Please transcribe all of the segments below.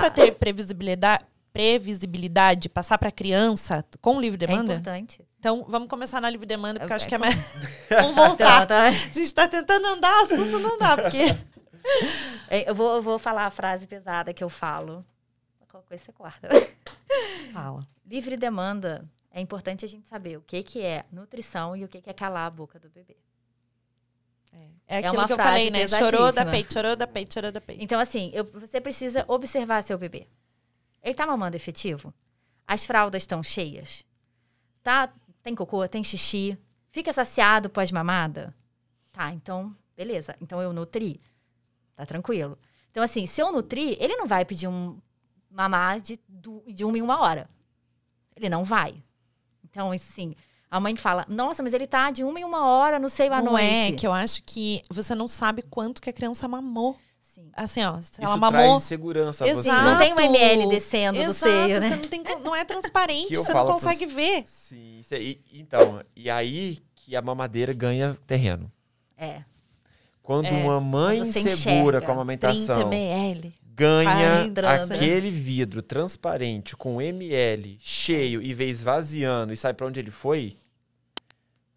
para ter previsibilidade, previsibilidade, passar para criança com livre É demanda? importante. então, vamos começar na livre demanda, porque eu É- acho que é é mais. vamos voltar. Então, tá. A gente tá tentando andar, assunto não dá, porque. É, Eu vou, eu vou falar a frase pesada que eu falo. Qualquer coisa você corta. Fala. Livre demanda. É importante a gente saber o que, que é nutrição e o que, que é calar a boca do bebê. É aquilo uma que eu falei, né? Chorou da peito, chorou da peito, chorou da peito. Então, assim, eu- você precisa observar seu bebê. Ele tá mamando efetivo? As fraldas estão cheias? Tá? Tem cocô, tem xixi? Fica saciado pós-mamada? Tá, então, beleza. Então eu nutri. Tá tranquilo. Então, assim, se eu nutrir, ele não vai pedir um mamar de, de uma em uma hora. Ele não vai. Então, assim, a mãe fala, nossa, mas ele tá de uma em uma hora no seio à Não noite. é que eu acho que você não sabe quanto que a criança mamou. Sim. Assim, ó, se Isso ela traz mamou. insegurança a você. Exato. Não tem um ml descendo Exato, do seio, né? você não, tem, não é transparente, você não falo pros- consegue ver. Sim, isso aí. Então, e aí que a mamadeira ganha terreno. É. Quando É, uma mãe enxerga. com a 30 amamentação ml. ganha 40. aquele vidro transparente com ml cheio e vê esvaziando e sabe pra onde ele foi,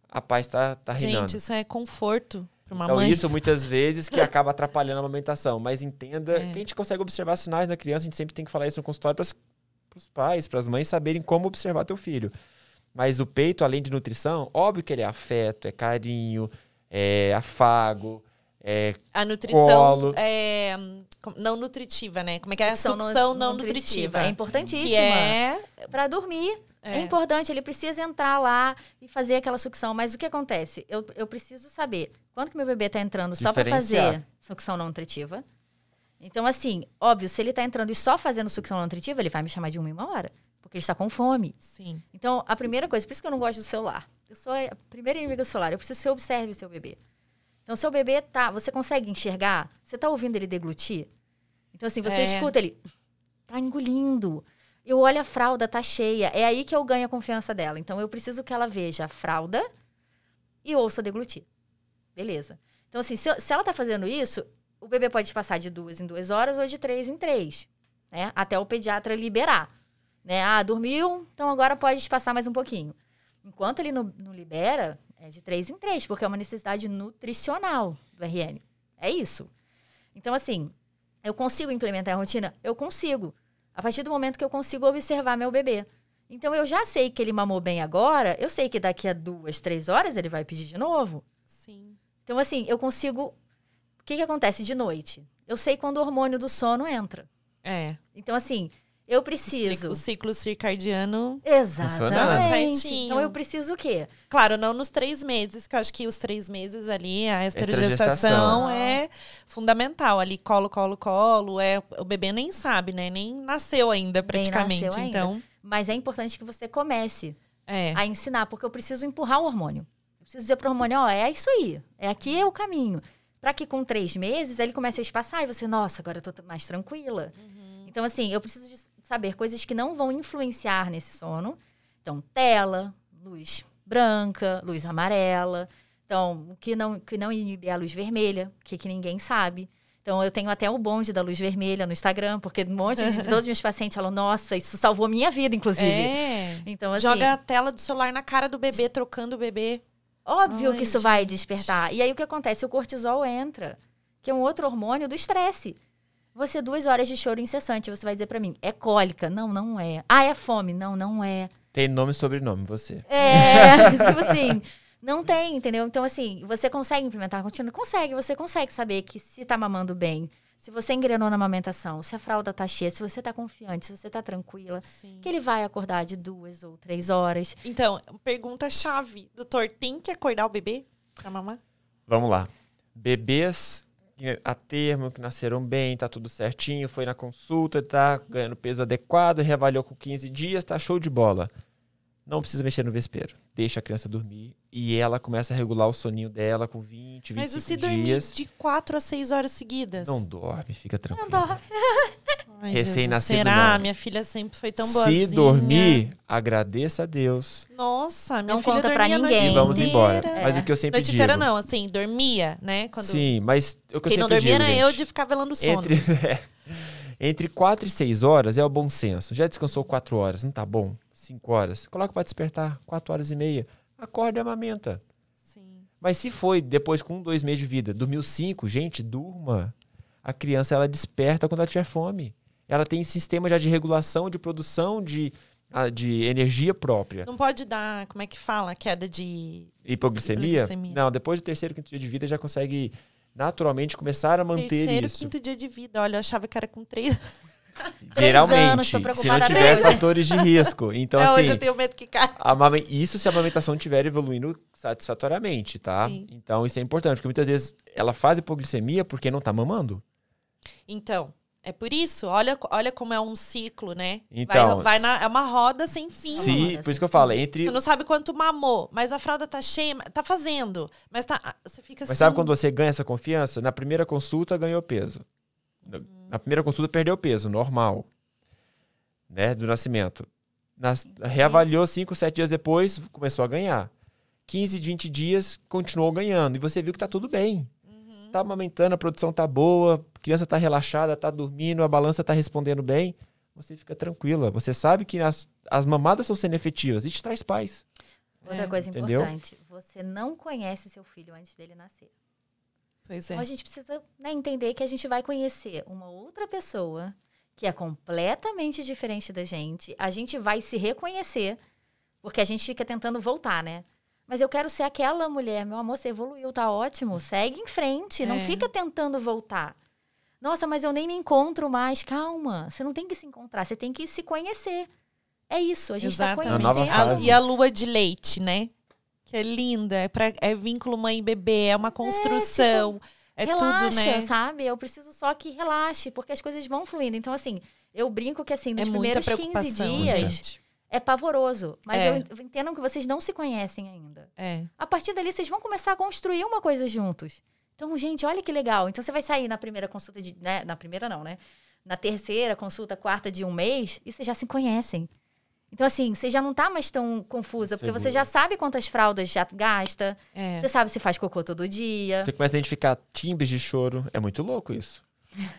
a paz tá, tá reinando. Gente, isso é conforto pra uma Então, mãe. isso muitas vezes que acaba atrapalhando a amamentação. Mas entenda É. que a gente consegue observar sinais na criança, a gente sempre tem que falar isso no consultório para os pais, para as mães saberem como observar teu filho. Mas o peito, além de nutrição, óbvio que ele é afeto, é carinho, é afago, é A nutrição Colo. é não nutritiva, né? Como é que é? A Sucção nu- não nutritiva. É importantíssima. que é, Pra dormir. É. é, importante, ele precisa entrar lá e fazer aquela sucção. Mas o que acontece? Eu, eu preciso saber quanto que meu bebê tá entrando só pra Diferenciar. fazer sucção não nutritiva. Então, assim, óbvio, se ele tá entrando e só fazendo sucção não nutritiva, ele vai me chamar de uma em uma hora. Porque ele está com fome. Sim. Então, a primeira coisa, por isso que eu não gosto do celular. Eu sou a primeira inimiga do celular. Eu preciso que você observe o seu bebê. Então, seu bebê tá. Você consegue enxergar? Você tá ouvindo ele deglutir? Então, assim, você É. escuta ele. Tá engolindo. Eu olho a fralda, tá cheia. É aí que eu ganho a confiança dela. Então, eu preciso que ela veja a fralda e ouça deglutir. Beleza. Então, assim, se, se ela tá fazendo isso, o bebê pode passar de duas em duas horas ou de três em três. Né? Até o pediatra liberar. Né? Ah, dormiu, então agora pode passar mais um pouquinho. Enquanto ele não, não libera, é de três em três, porque é uma necessidade nutricional do RN. É isso. Então, assim, eu consigo implementar a rotina? Eu consigo. A partir do momento que eu consigo observar meu bebê. Então, eu já sei que ele mamou bem agora, eu sei que daqui a duas, três horas ele vai pedir de novo. Sim. Então, assim, eu consigo. O que, que acontece de noite? Eu sei quando o hormônio do sono entra. É. Então, assim, eu preciso. o ciclo circadiano. Exatamente. Certinho. Então, eu preciso o quê? Claro, não nos três meses, que eu acho que os três meses ali, a esterogestação é fundamental. Ali, colo, colo, colo. É, o bebê nem sabe, né? Nem nasceu ainda, praticamente. nasceu ainda. Então, Mas é importante que você comece é. a ensinar, porque eu preciso empurrar o hormônio. Eu preciso dizer para o hormônio, ó, é isso aí. É aqui é o caminho. Para que com três meses ele comece a espaçar e você, nossa, agora eu tô mais tranquila. Então, assim, eu preciso de saber coisas que não vão influenciar nesse sono. Então, tela, luz branca, luz amarela. Então, o que não, que não inibe a luz vermelha, que, que ninguém sabe. Então, eu tenho até o bonde da luz vermelha no Instagram, porque um monte de todos os meus pacientes falam, nossa, isso salvou minha vida, inclusive. É. Então, assim, Joga a tela do celular na cara do bebê, trocando o bebê. Óbvio Ai, que isso vai gente. despertar. E aí o que acontece? O cortisol entra, que é um outro hormônio do estresse. Você, duas horas de choro incessante, você vai dizer pra mim, é cólica? Não, não é. Ah, é fome? Não, não é. tem nome e sobrenome, você. É, tipo assim, não tem, entendeu? Então, assim, você consegue implementar a rotina? Consegue, você consegue saber que se tá mamando bem, se você engrenou na amamentação, se a fralda tá cheia, se você tá confiante, se você tá tranquila, Sim. que ele vai acordar de duas ou três horas. Então, pergunta-chave. Doutor, tem que acordar o bebê pra mamar? Vamos lá. Bebês a termo, que nasceram bem, tá tudo certinho, foi na consulta, tá ganhando peso adequado, reavaliou com 15 dias, tá show de bola. Não precisa mexer no vespeiro. Deixa a criança dormir e ela começa a regular o soninho dela com 20, 25 Mas e se dormir dias. de quatro a seis horas seguidas? Não dorme, fica tranquilo. Não dorme. Ai, Recém-nascido, Será? não. Minha filha sempre foi tão Se boazinha. dormir, agradeça a Deus Nossa, minha Não filha conta pra dormia a ninguém. e vamos embora. inteira. Mas o que eu sempre Noite digo. inteira não, assim, dormia, né? Quando... Sim, mas o que eu Quem não sempre dormia digo, era eu gente, de ficar velando sono. entre, é. Entre 4 e 6 horas é o bom senso. Já descansou 4 horas, não tá bom? 5 horas. Coloca para despertar, 4 horas e meia. Acorda e amamenta. Sim. Mas se foi depois com 2 meses de vida, dormiu 5, gente, durma. A criança ela desperta quando ela tiver fome. Ela tem sistema já de regulação, de produção de, ah, de energia própria. Não pode dar, como é que fala? Queda de. Hipoglicemia? Hipoglicemia. Não, depois do terceiro, quinto dia de vida já consegue naturalmente começar a manter Terceiro, isso. quinto dia de vida. Olha, eu achava que era com três. Geralmente, anos, se não tiver três. fatores de risco. Então, Até assim, hoje eu tenho medo que caia. isso se a amamentação estiver evoluindo satisfatoriamente, tá? Sim. Então, isso é importante, porque muitas vezes ela faz hipoglicemia porque não tá mamando. Então, é por isso. Olha, olha como é um ciclo, né? Então, vai, vai na, é uma roda sem fim. Sim. Roda por isso que eu falo, entre Você não sabe quanto mamou, mas a fralda tá cheia, tá fazendo. Mas tá, você fica assim. Mas sabe quando você ganha essa confiança? Na primeira consulta ganhou peso. Na- Na primeira consulta perdeu peso, normal. Né? Do nascimento. Nas- reavaliou 5, 7 dias depois, começou a ganhar. 15, 20 dias, continuou ganhando. E você viu que tá tudo bem. Tá amamentando, a produção tá boa, a criança tá relaxada, tá dormindo, a balança tá respondendo bem. Você fica tranquila. Você sabe que as, as mamadas estão sendo efetivas. E te traz paz. Outra É, coisa entendeu? importante, você não conhece seu filho antes dele nascer. Pois é. Então a gente precisa né, entender que a gente vai conhecer uma outra pessoa que é completamente diferente da gente. A gente vai se reconhecer, porque a gente fica tentando voltar, né? Mas eu quero ser aquela mulher, meu amor, você evoluiu, tá ótimo, segue em frente, não É. fica tentando voltar. Nossa, mas eu nem me encontro mais. Calma, você não tem que se encontrar, você tem que se conhecer. É isso, a gente está Exatamente. conhecendo. nova A- e a lua de leite, né? Que é linda, é, pra, é vínculo mãe e bebê, é uma construção, é, relaxa, tudo, né? sabe? Eu preciso só que relaxe, porque as coisas vão fluindo. Então, assim, eu brinco que, assim, nos É primeiros 15 preocupação, dias gente. É pavoroso. Mas É. eu en- entendo que vocês não se conhecem ainda. É. A partir dali, vocês vão começar a construir uma coisa juntos. Então, gente, olha que legal. Então, você vai sair na primeira consulta de. Né? Na primeira, não, né? Na terceira consulta, quarta de um mês, e vocês já se conhecem. Então, assim, você já não tá mais tão confusa, porque você Segura. já sabe quantas fraldas já gasta, É. você sabe se faz cocô todo dia. Você começa a identificar timbres de choro. É muito louco isso.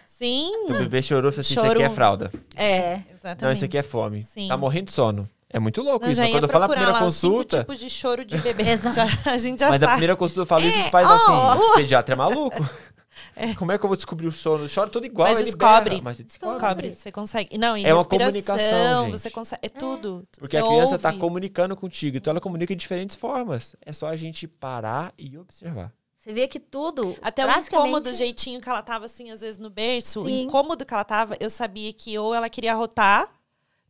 Sim, O bebê chorou e falou assim: Isso Choro- aqui é fralda. é, exatamente. Não, isso aqui é fome. Sim. Tá morrendo de sono. É muito louco Eu isso. Mas quando eu falo na procurar primeira lá os cinco consulta. tipos de choro de bebê. Já- a gente já Mas na sabe. primeira consulta eu falo isso, os É, pais ó. assim, esse pediatra é maluco. Como é que eu vou descobrir o sono? Chora tudo igual, Mas ele descobre. mas você descobre. Descobre, você consegue. Não, e É uma comunicação, gente. Você consegue. É tudo. Porque Você a criança tá ouve. comunicando contigo, então ela comunica de diferentes formas. É só a gente parar e observar. Você vê que tudo. Até o basicamente, incômodo, o jeitinho que ela tava, assim, às vezes no berço, o Sim. incômodo que ela tava, eu sabia que ou ela queria arrotar,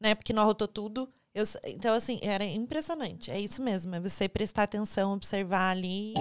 né? Porque não arrotou tudo. Eu então, assim, era impressionante. É isso mesmo. É você prestar atenção, observar ali.